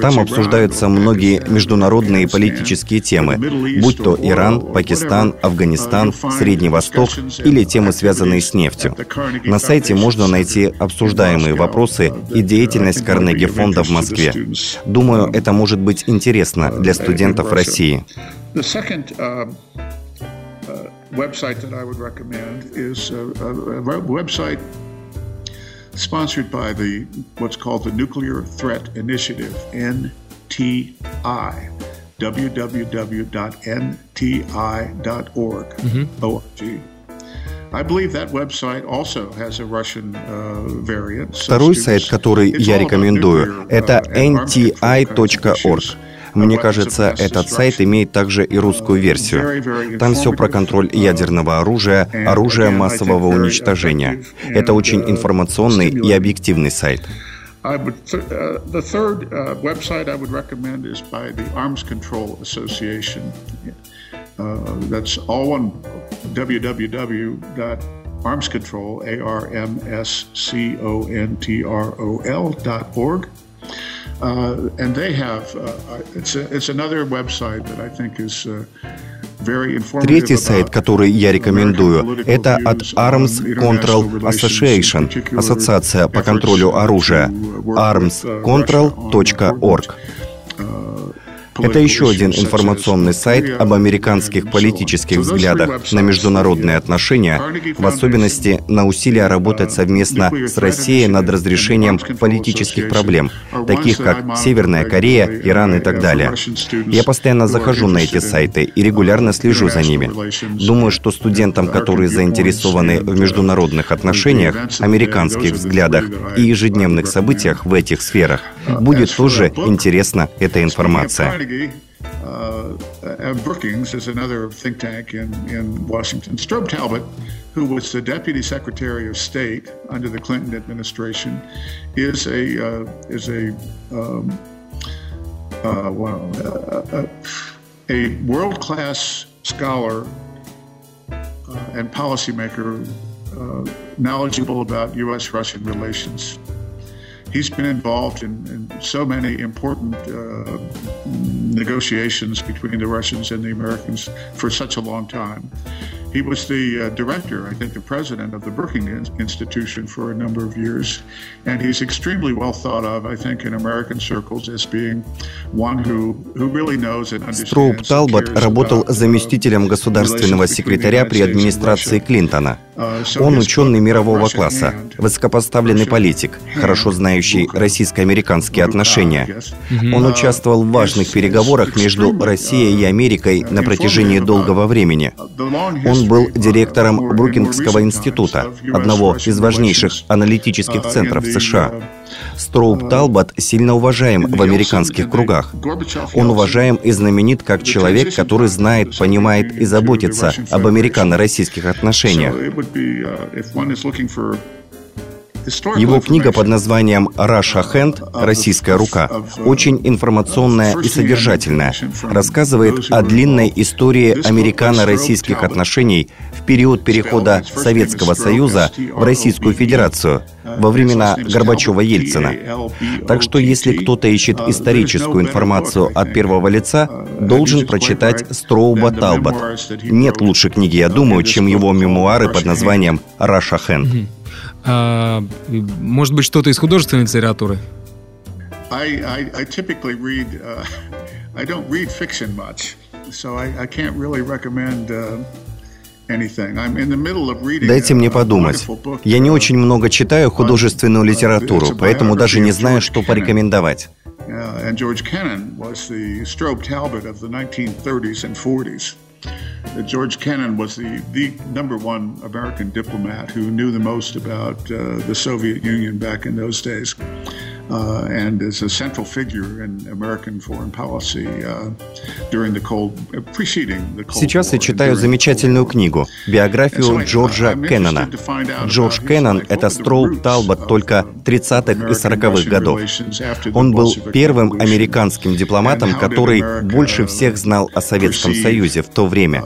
Там обсуждаются многие международные политические темы, будь то Иран, Пакистан, Афганистан, Средний Восток или темы, связанные с нефтью. На сайте можно найти обсуждаемые вопросы и деятельность Карнеги фонда в Москве. Думаю, это может быть интересно для студентов России. website that I would recommend is a, a, a website sponsored by the what's called the Nuclear Threat Initiative, NTI. www.nti.org. Mm-hmm. O-R-G. Второй сайт, который я рекомендую, это nti.org. Мне кажется, этот сайт имеет также и русскую версию. Там все про контроль ядерного оружия, оружия массового уничтожения. Это очень информационный и объективный сайт. Uh, uh. Uh, that's all one www.armscontrol, A-R-M-S-C-O-N-T-R-O-L. Uh, and they have, uh, it's, a, it's another website that I think is uh, Третий сайт, который я рекомендую, это от Arms Control Association, Ассоциация по контролю оружия, armscontrol.org. Это еще один информационный сайт об американских политических взглядах на международные отношения, в особенности на усилия работать совместно с Россией над разрешением политических проблем, таких как Северная Корея, Иран и так далее. Я постоянно захожу на эти сайты и регулярно слежу за ними. Думаю, что студентам, которые заинтересованы в международных отношениях, американских взглядах и ежедневных событиях в этих сферах, будет тоже интересна эта информация. Carnegie, uh, Brookings is another think tank in, in Washington. Strobe Talbot, who was the Deputy Secretary of State under the Clinton administration, is a uh, is a um, uh, well, uh, a world class scholar uh, and policymaker uh, knowledgeable about U.S. Russian relations he's been involved in, in so many important uh, negotiations between the Russians and the Americans for such a long time. He was the uh, director, I think, the president of the Brookings Institution for a number of years, and he's extremely well thought of, I think, in American circles as being one who, who really knows and understands. Строуп Талбот работал заместителем государственного секретаря при администрации Клинтона. Он ученый мирового класса, высокопоставленный политик, хорошо знающий российско-американские отношения. Он участвовал в важных переговорах между Россией и Америкой на протяжении долгого времени. Он был директором Брукингского института, одного из важнейших аналитических центров США. Строуп Талбот сильно уважаем в американских кругах. Он уважаем и знаменит как человек, который знает, понимает и заботится об американо-российских отношениях. Его книга под названием «Russia Hand. Российская рука» очень информационная и содержательная, рассказывает о длинной истории американо-российских отношений в период перехода Советского Союза в Российскую Федерацию во времена Горбачева-Ельцина. Так что если кто-то ищет историческую информацию от первого лица, должен прочитать Строуба Талбот. Нет лучшей книги, я думаю, чем его мемуары под названием «Russia Hand». А, может быть, что-то из художественной литературы? I, I, I typically read, uh, I don't read fiction much, so I, I can't really recommend uh, Дайте мне подумать. Я не очень много читаю художественную литературу, поэтому даже не знаю, что порекомендовать. that George Kennan was the, the number one American diplomat who knew the most about uh, the Soviet Union back in those days. Uh, and is a central figure in American foreign policy uh, during the Cold, uh, preceding the Cold Сейчас я читаю замечательную книгу, биографию Джорджа Кеннона. Джордж Кеннон — это Строуп Талбот только 30-х и 40-х годов. Он был первым американским дипломатом, который больше всех знал о Советском Союзе в то время.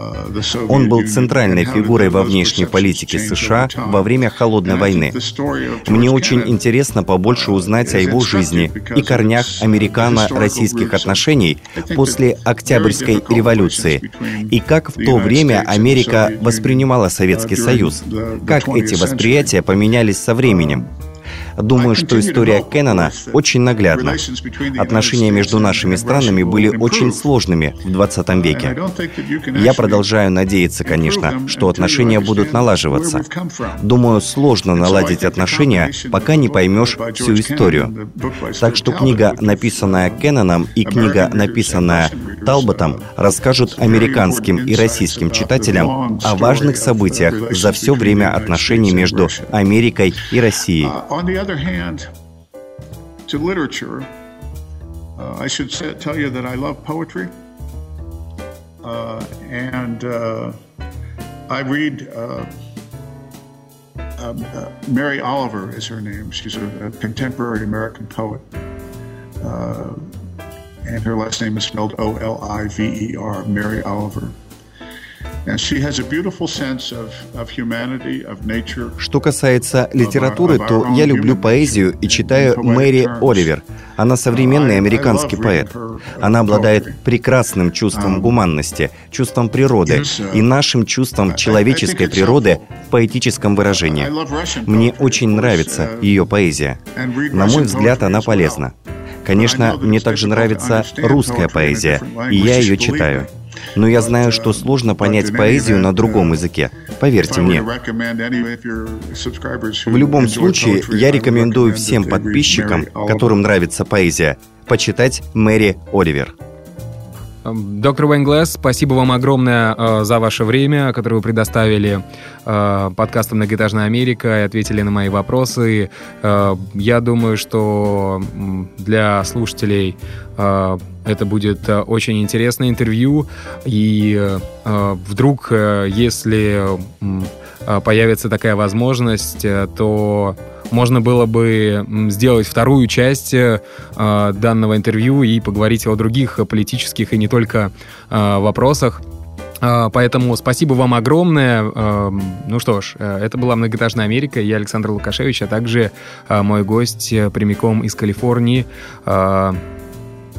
Он был центральной фигурой во внешней политике США во время Холодной войны. Мне очень интересно побольше узнать о его жизни и корнях американо-российских отношений после Октябрьской революции и как в то время Америка воспринимала Советский Союз, как эти восприятия поменялись со временем. Думаю, что история Кеннона очень наглядна. Отношения между нашими странами были очень сложными в 20 веке. Я продолжаю надеяться, конечно, что отношения будут налаживаться. Думаю, сложно наладить отношения, пока не поймешь всю историю. Так что книга, написанная Кенноном, и книга, написанная Талботом, расскажут американским и российским читателям о важных событиях за все время отношений между Америкой и Россией. Other hand, to literature, uh, I should say, tell you that I love poetry. Uh, and uh, I read uh, um, uh, Mary Oliver is her name. She's a, a contemporary American poet. Uh, and her last name is spelled O L I V E R, Mary Oliver. Что касается литературы, то я люблю поэзию и читаю Мэри Оливер. Она современный американский поэт. Она обладает прекрасным чувством гуманности, чувством природы и нашим чувством человеческой природы в поэтическом выражении. Мне очень нравится ее поэзия. На мой взгляд, она полезна. Конечно, мне также нравится русская поэзия, и я ее читаю. Но я знаю, что сложно понять поэзию на другом языке. Поверьте мне. В любом случае, я рекомендую всем подписчикам, которым нравится поэзия, почитать Мэри Оливер. Эм, доктор Уэйн спасибо вам огромное э, за ваше время, которое вы предоставили э, подкасту «Многоэтажная Америка» и ответили на мои вопросы. Э, я думаю, что для слушателей э, это будет э, очень интересное интервью. И э, вдруг, э, если э, появится такая возможность, э, то можно было бы сделать вторую часть э, данного интервью и поговорить о других политических и не только э, вопросах. Э, поэтому спасибо вам огромное. Э, ну что ж, это была «Многоэтажная Америка». Я Александр Лукашевич, а также мой гость прямиком из Калифорнии,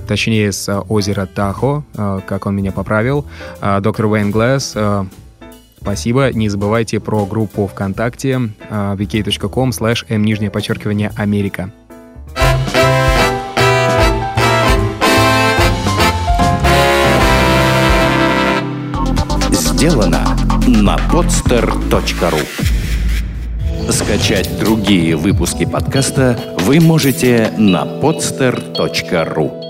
точнее с озера Тахо, как он меня поправил, доктор Уэйн Глэс. Спасибо. Не забывайте про группу ВКонтакте vk.com slash m нижнее подчеркивание Америка. Сделано на podster.ru Скачать другие выпуски подкаста вы можете на podster.ru